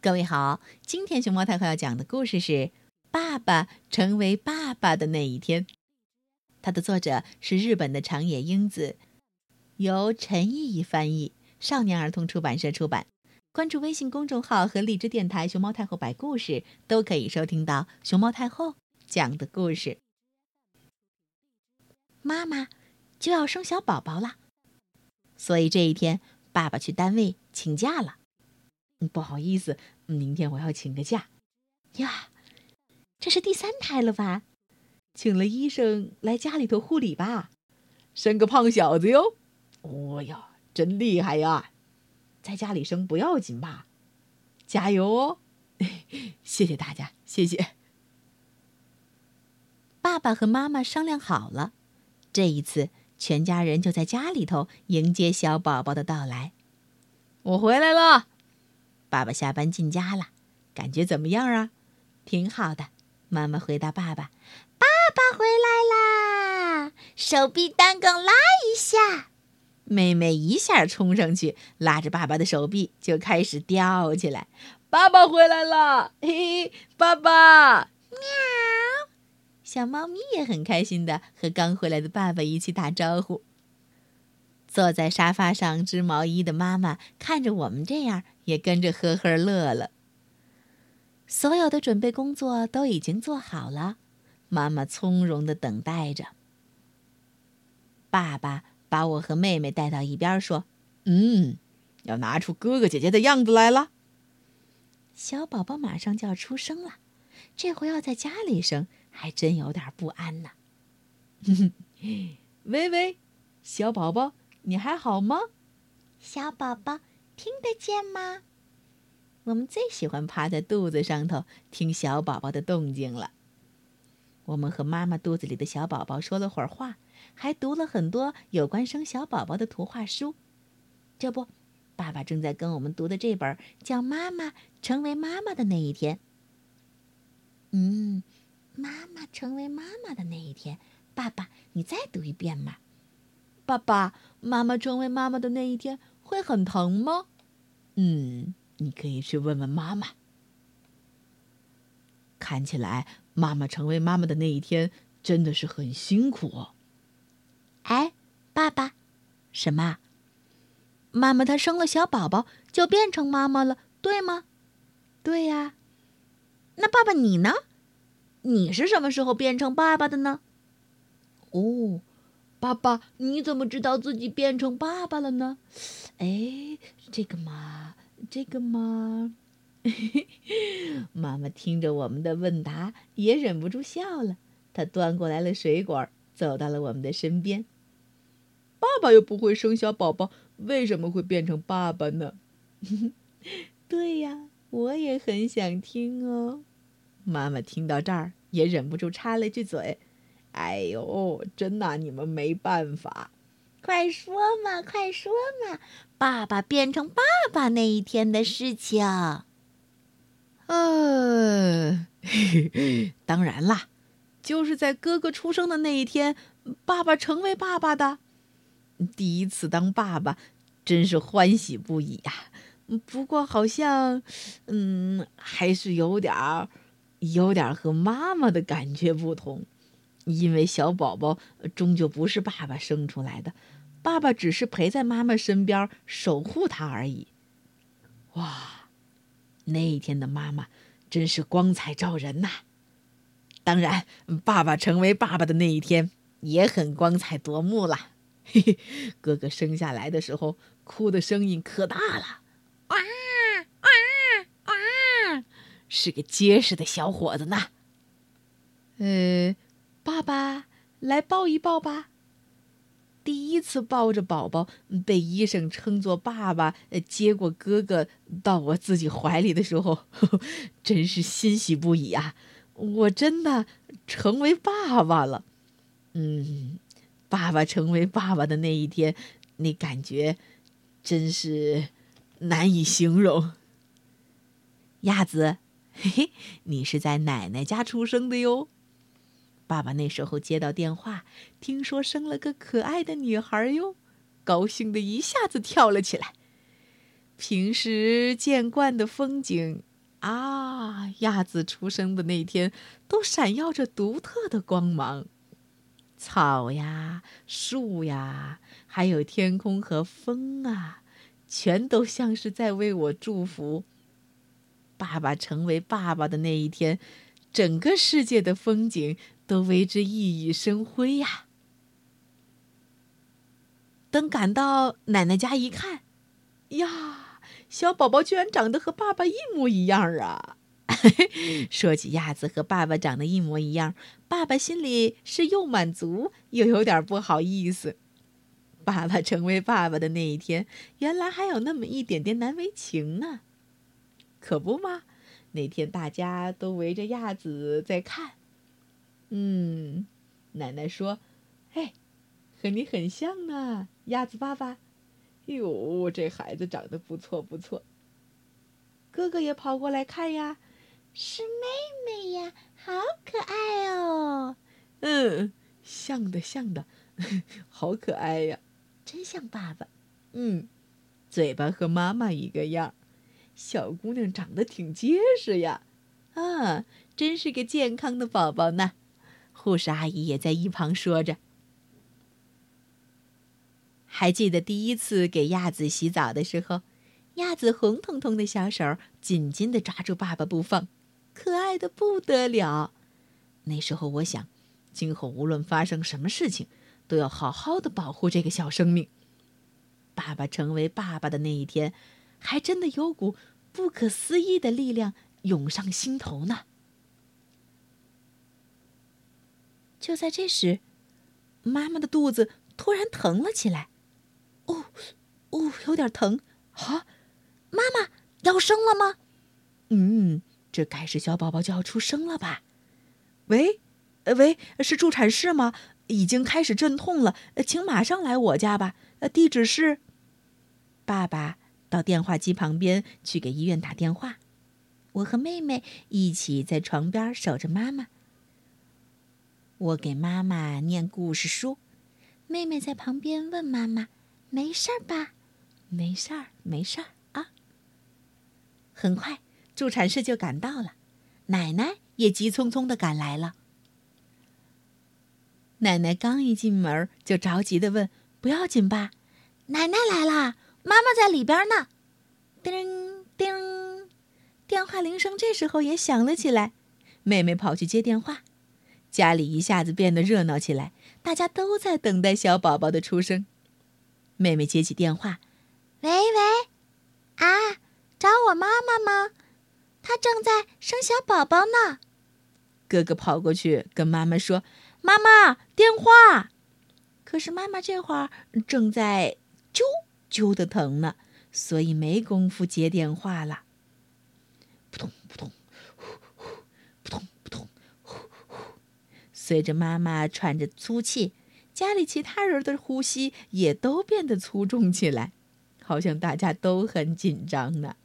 各位好，今天熊猫太后要讲的故事是《爸爸成为爸爸的那一天》。它的作者是日本的长野英子，由陈毅毅翻译，少年儿童出版社出版。关注微信公众号和荔枝电台“熊猫太后摆故事”，都可以收听到熊猫太后讲的故事。妈妈就要生小宝宝了，所以这一天，爸爸去单位请假了。不好意思，明天我要请个假。呀，这是第三胎了吧？请了医生来家里头护理吧？生个胖小子哟！哦呀，真厉害呀！在家里生不要紧吧？加油哦！谢谢大家，谢谢。爸爸和妈妈商量好了，这一次全家人就在家里头迎接小宝宝的到来。我回来了。爸爸下班进家了，感觉怎么样啊？挺好的。妈妈回答爸爸：“爸爸回来啦，手臂单杠拉一下。”妹妹一下冲上去，拉着爸爸的手臂就开始吊起来。爸爸回来了，嘿嘿，爸爸！喵！小猫咪也很开心的和刚回来的爸爸一起打招呼。坐在沙发上织毛衣的妈妈看着我们这样，也跟着呵呵乐了。所有的准备工作都已经做好了，妈妈从容的等待着。爸爸把我和妹妹带到一边说：“嗯，要拿出哥哥姐姐的样子来了。小宝宝马上就要出生了，这回要在家里生，还真有点不安呢。”微微，小宝宝。你还好吗，小宝宝？听得见吗？我们最喜欢趴在肚子上头听小宝宝的动静了。我们和妈妈肚子里的小宝宝说了会儿话，还读了很多有关生小宝宝的图画书。这不，爸爸正在跟我们读的这本叫《妈妈成为妈妈的那一天》。嗯，妈妈成为妈妈的那一天，爸爸，你再读一遍嘛。爸爸妈妈成为妈妈的那一天会很疼吗？嗯，你可以去问问妈妈。看起来妈妈成为妈妈的那一天真的是很辛苦哦。哎，爸爸，什么？妈妈她生了小宝宝就变成妈妈了，对吗？对呀。那爸爸你呢？你是什么时候变成爸爸的呢？哦。爸爸，你怎么知道自己变成爸爸了呢？哎，这个嘛，这个嘛，妈妈听着我们的问答，也忍不住笑了。她端过来了水果，走到了我们的身边。爸爸又不会生小宝宝，为什么会变成爸爸呢？对呀，我也很想听哦。妈妈听到这儿，也忍不住插了句嘴。哎呦，真拿你们没办法！快说嘛，快说嘛！爸爸变成爸爸那一天的事情。呃，当然啦，就是在哥哥出生的那一天，爸爸成为爸爸的。第一次当爸爸，真是欢喜不已呀。不过好像，嗯，还是有点儿，有点儿和妈妈的感觉不同。因为小宝宝终究不是爸爸生出来的，爸爸只是陪在妈妈身边守护她而已。哇，那一天的妈妈真是光彩照人呐！当然，爸爸成为爸爸的那一天也很光彩夺目了。嘿嘿，哥哥生下来的时候哭的声音可大了，哇哇哇，是个结实的小伙子呢。呃。来抱一抱吧。第一次抱着宝宝，被医生称作爸爸，接过哥哥到我自己怀里的时候，真是欣喜不已啊！我真的成为爸爸了。嗯，爸爸成为爸爸的那一天，那感觉真是难以形容。鸭子，嘿嘿，你是在奶奶家出生的哟。爸爸那时候接到电话，听说生了个可爱的女孩哟，高兴的一下子跳了起来。平时见惯的风景啊，鸭子出生的那天都闪耀着独特的光芒，草呀、树呀，还有天空和风啊，全都像是在为我祝福。爸爸成为爸爸的那一天，整个世界的风景都为之熠熠生辉呀。等赶到奶奶家一看，呀，小宝宝居然长得和爸爸一模一样啊！说起鸭子和爸爸长得一模一样，爸爸心里是又满足又有点不好意思。爸爸成为爸爸的那一天，原来还有那么一点点难为情呢。可不嘛，那天大家都围着鸭子在看。嗯，奶奶说：“哎。”和你很像呢，鸭子爸爸。哟，这孩子长得不错不错。哥哥也跑过来看呀，是妹妹呀，好可爱哦。嗯，像的像的，好可爱呀，真像爸爸。嗯，嘴巴和妈妈一个样，小姑娘长得挺结实呀。啊，真是个健康的宝宝呢。护士阿姨也在一旁说着。还记得第一次给鸭子洗澡的时候，鸭子红彤彤的小手紧紧地抓住爸爸不放，可爱的不得了。那时候我想，今后无论发生什么事情，都要好好的保护这个小生命。爸爸成为爸爸的那一天，还真的有股不可思议的力量涌上心头呢。就在这时，妈妈的肚子突然疼了起来。哦，哦，有点疼，啊！妈妈要生了吗？嗯，这该是小宝宝就要出生了吧？喂，呃，喂，是助产士吗？已经开始阵痛了，请马上来我家吧。呃，地址是……爸爸到电话机旁边去给医院打电话。我和妹妹一起在床边守着妈妈。我给妈妈念故事书，妹妹在旁边问妈妈。没事儿吧？没事儿，没事儿啊。很快，助产士就赶到了，奶奶也急匆匆的赶来了。奶奶刚一进门，就着急的问：“不要紧吧？”“奶奶来啦，妈妈在里边呢。”叮叮，电话铃声这时候也响了起来。妹妹跑去接电话，家里一下子变得热闹起来，大家都在等待小宝宝的出生。妹妹接起电话，喂喂，啊，找我妈妈吗？她正在生小宝宝呢。哥哥跑过去跟妈妈说：“妈妈，电话。”可是妈妈这会儿正在揪揪的疼呢，所以没工夫接电话了。随着妈妈喘着粗气。家里其他人的呼吸也都变得粗重起来，好像大家都很紧张呢。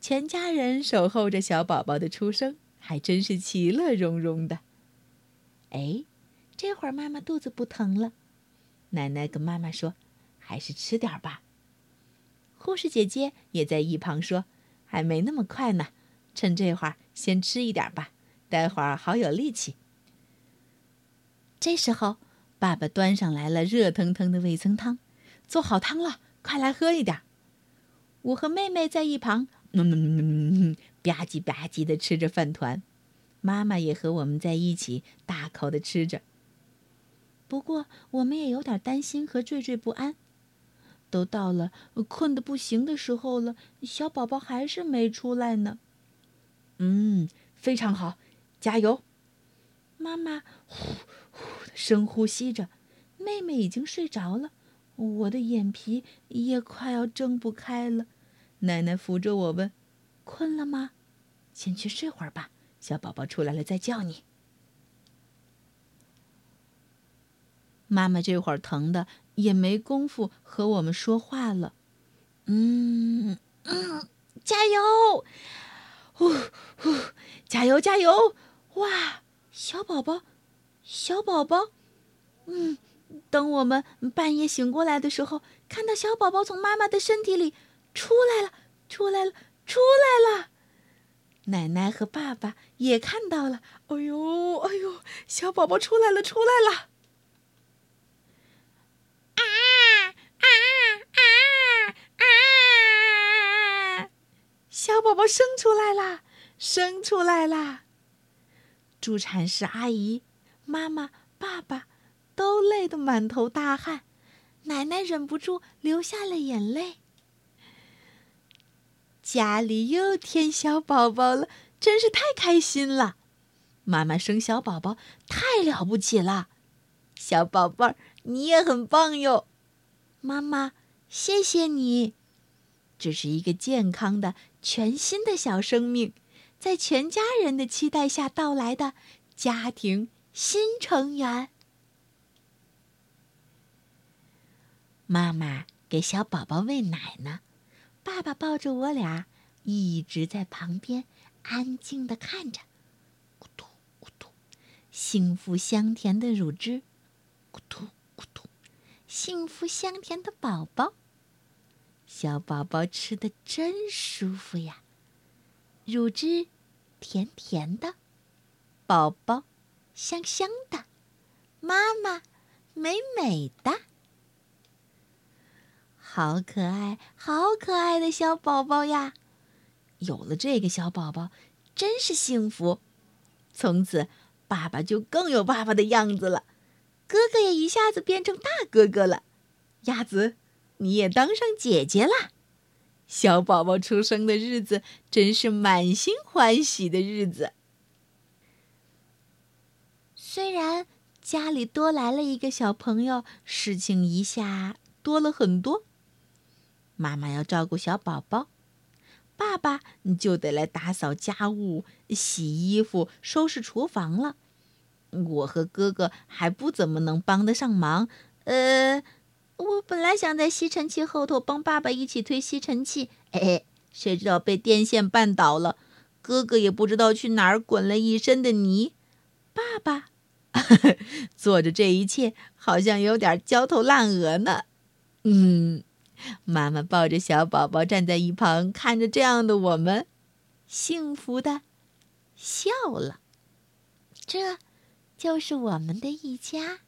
全家人守候着小宝宝的出生，还真是其乐融融的。哎，这会儿妈妈肚子不疼了，奶奶跟妈妈说：“还是吃点吧。”护士姐姐也在一旁说：“还没那么快呢，趁这会儿先吃一点吧，待会儿好有力气。”这时候。爸爸端上来了热腾腾的味噌汤，做好汤了，快来喝一点。我和妹妹在一旁，嗯，吧唧吧唧的吃着饭团。妈妈也和我们在一起大口的吃着。不过我们也有点担心和惴惴不安。都到了困得不行的时候了，小宝宝还是没出来呢。嗯，非常好，加油，妈妈。呼。深呼吸着，妹妹已经睡着了，我的眼皮也快要睁不开了。奶奶扶着我问：“困了吗？先去睡会儿吧，小宝宝出来了再叫你。”妈妈这会儿疼的也没工夫和我们说话了。嗯嗯，加油！呼呼，加油加油！哇，小宝宝！小宝宝，嗯，等我们半夜醒过来的时候，看到小宝宝从妈妈的身体里出来了，出来了，出来了，奶奶和爸爸也看到了。哎呦，哎呦，小宝宝出来了，出来了！啊啊啊啊！小宝宝生出来啦，生出来啦！助产士阿姨、妈妈、爸爸都累得满头大汗，奶奶忍不住流下了眼泪。家里又添小宝宝了，真是太开心了！妈妈生小宝宝太了不起了，小宝贝儿你也很棒哟！妈妈，谢谢你。这是一个健康的、全新的小生命，在全家人的期待下到来的家庭新成员。妈妈给小宝宝喂奶呢。爸爸抱着我俩，一直在旁边安静的看着，咕嘟咕嘟，幸福香甜的乳汁，咕嘟咕嘟，幸福香甜的宝宝，小宝宝吃的真舒服呀，乳汁甜甜的，宝宝香香的，妈妈美美的。好可爱，好可爱的小宝宝呀！有了这个小宝宝，真是幸福。从此，爸爸就更有爸爸的样子了，哥哥也一下子变成大哥哥了。鸭子，你也当上姐姐啦！小宝宝出生的日子，真是满心欢喜的日子。虽然家里多来了一个小朋友，事情一下多了很多。妈妈要照顾小宝宝，爸爸就得来打扫家务、洗衣服、收拾厨房了。我和哥哥还不怎么能帮得上忙。呃，我本来想在吸尘器后头帮爸爸一起推吸尘器，哎，谁知道被电线绊倒了，哥哥也不知道去哪儿滚了一身的泥。爸爸 做着这一切，好像有点焦头烂额呢。嗯。妈妈抱着小宝宝站在一旁，看着这样的我们，幸福的笑了。这，就是我们的一家。